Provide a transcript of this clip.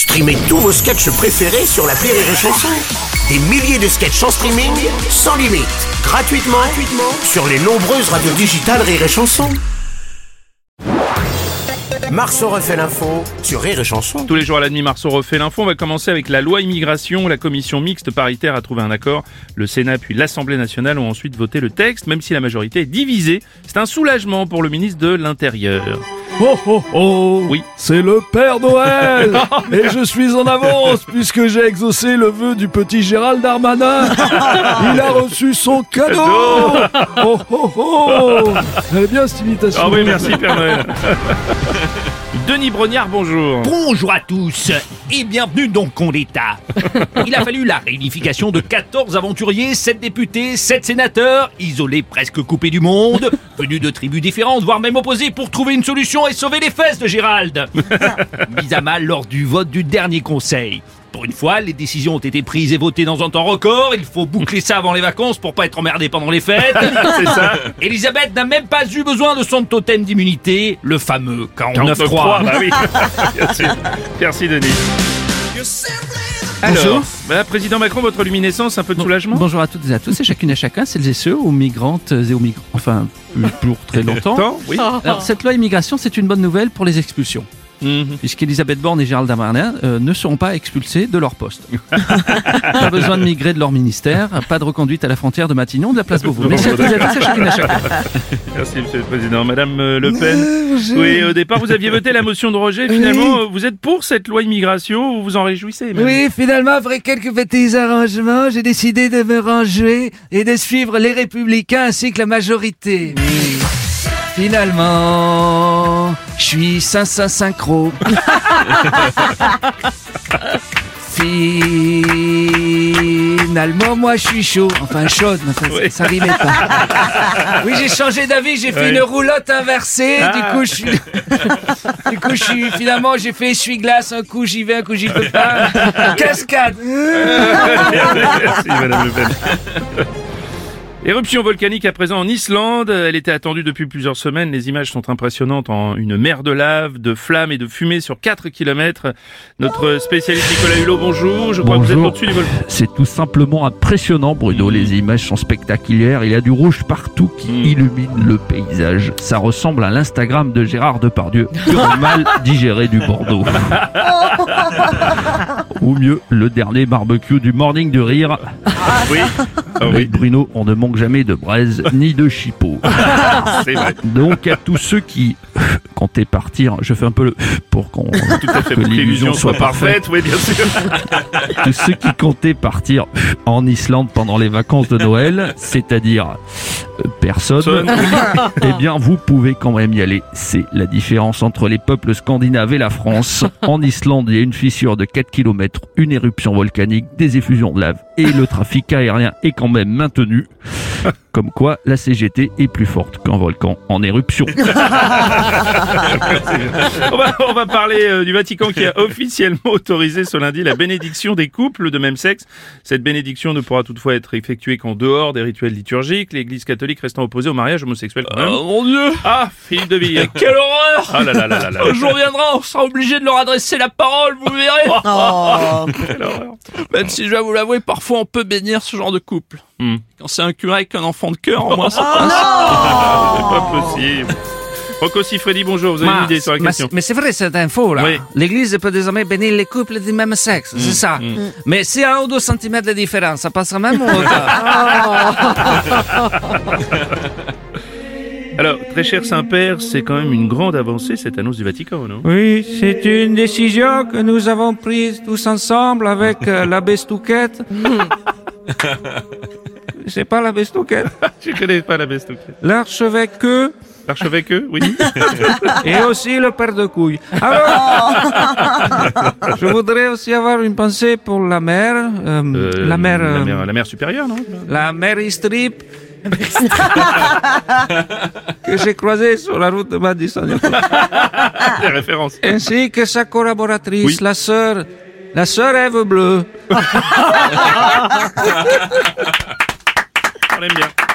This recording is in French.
Streamez tous vos sketchs préférés sur la Rire et Chanson. Des milliers de sketchs en streaming, sans limite, gratuitement, gratuitement sur les nombreuses radios digitales Rire et Chanson. Marceau refait l'info sur Rire et Chanson. Tous les jours à la demi, Marceau refait l'info. On va commencer avec la loi immigration. La commission mixte paritaire a trouvé un accord. Le Sénat puis l'Assemblée nationale ont ensuite voté le texte, même si la majorité est divisée. C'est un soulagement pour le ministre de l'Intérieur. Oh oh oh. Oui. C'est le Père Noël. Et je suis en avance puisque j'ai exaucé le vœu du petit Gérald Darmanin. Il a reçu son cadeau. Oh oh oh. Elle est bien cette imitation. Ah oui, merci Père Noël. Denis Brognard, bonjour. Bonjour à tous et bienvenue dans le con d'État. Il a fallu la réunification de 14 aventuriers, 7 députés, 7 sénateurs, isolés presque coupés du monde, venus de tribus différentes, voire même opposés pour trouver une solution et sauver les fesses de Gérald. Mis à mal lors du vote du dernier conseil. Pour une fois, les décisions ont été prises et votées dans un temps record. Il faut boucler ça avant les vacances pour pas être emmerdé pendant les fêtes. C'est ça. Elisabeth n'a même pas eu besoin de son totem d'immunité, le fameux 49.3. 49.3, bah oui. Merci. Merci Denis. Alors, bah, président Macron, votre luminescence, un peu de soulagement Bonjour à toutes et à tous et chacune et chacun, celles et ceux, aux migrantes et aux migrants. Enfin, pour très longtemps. Temps, oui. Alors, cette loi immigration, c'est une bonne nouvelle pour les expulsions. Mhm. Puisqu'Elisabeth Borne et Gérald Darmanin euh, ne seront pas expulsés de leur poste. pas besoin de migrer de leur ministère, pas de reconduite à la frontière de Matignon, de la place Beauvau. Merci à et chacune chacun. Merci Monsieur le Président. Madame euh, Le Pen, oui, au départ vous aviez voté la motion de rejet. Finalement, euh, vous êtes pour cette loi immigration Vous vous en réjouissez même Oui, finalement, après quelques petits arrangements, j'ai décidé de me ranger et de suivre les républicains ainsi que la majorité. Finalement, je suis sans synchro. Finalement, moi, je suis chaud. Enfin, chaude, mais ça, Oui. ça rimait pas. Oui, j'ai changé d'avis, j'ai fait Oui. une roulotte inversée. Du Ah. coup, je suis... Du coup, je suis... Finalement, j'ai fait essuie-glace. Un coup, j'y vais, un coup, j'y peux pas. Cascade. Merci Madame Le Pen. Éruption volcanique à présent en Islande. Elle était attendue depuis plusieurs semaines. Les images sont impressionnantes en une mer de lave, de flammes et de fumée sur 4 km. Notre spécialiste Nicolas Hulot, bonjour. Je crois que vous êtes Bonjour. au-dessus du volcan. C'est tout simplement impressionnant, Bruno. Les images sont spectaculaires. Il y a du rouge partout qui Mm. illumine le paysage. Ça ressemble à l'Instagram de Gérard Depardieu, mal digéré du Bordeaux. Ou mieux, le dernier barbecue du Morning du Rire. Oui. Ah Avec oui, Bruno, on ne manque jamais de braise ni de chipot. c'est vrai. Donc à tous ceux qui comptaient partir, je fais un peu le pour qu'on Tout à fait. que Pour que l'illusion soit parfaite. parfaite. Oui, bien sûr. tous ceux qui comptaient partir en Islande pendant les vacances de Noël, c'est-à-dire euh, personne, eh bien vous pouvez quand même y aller. C'est la différence entre les peuples scandinaves et la France. En Islande, il y a une fissure de 4 km, une éruption volcanique, des effusions de lave et le trafic aérien est quand même maintenu. Comme quoi, la CGT est plus forte qu'un volcan en éruption. on, va, on va parler euh, du Vatican qui a officiellement autorisé ce lundi la bénédiction des couples de même sexe. Cette bénédiction ne pourra toutefois être effectuée qu'en dehors des rituels liturgiques, l'Église catholique restant opposée au mariage homosexuel. quand même. Oh mon dieu Ah, Philippe de Ville. Quelle horreur Ah là là là là là. Un jour viendra, on sera obligé de leur adresser la parole, vous verrez Quelle horreur. Même si je vais vous l'avouer, parfois on peut bénir ce genre de couple. Hmm. Quand c'est un curé avec un enfant de cœur, au moins ça passe. C'est pas possible. Rocco Siffredi, bonjour. Vous avez une idée sur la mais- question mais c'est vrai cette info là. Oui. L'église peut désormais bénir les couples du même sexe, c'est ça. Mais c'est un ou deux centimètres de différence, ça passera même ou Alors, très cher Saint-Père, c'est quand même une grande avancée cette annonce du Vatican, non? Oui, c'est une décision que nous avons prise tous ensemble avec euh, l'abbé Stouquette. C'est pas l'abbé Stouquette. Je connais pas la best L'archevêque L'archevêque, oui. et aussi le père de couilles. Alors, je voudrais aussi avoir une pensée pour la mère, euh, Euh, la mère, la euh, mère, la mère supérieure, non? la mère Strip. que j'ai croisée sur la route de Madison. Des références. ainsi que sa collaboratrice, Oui. la sœur, la sœur Ève Bleue. On aime bien.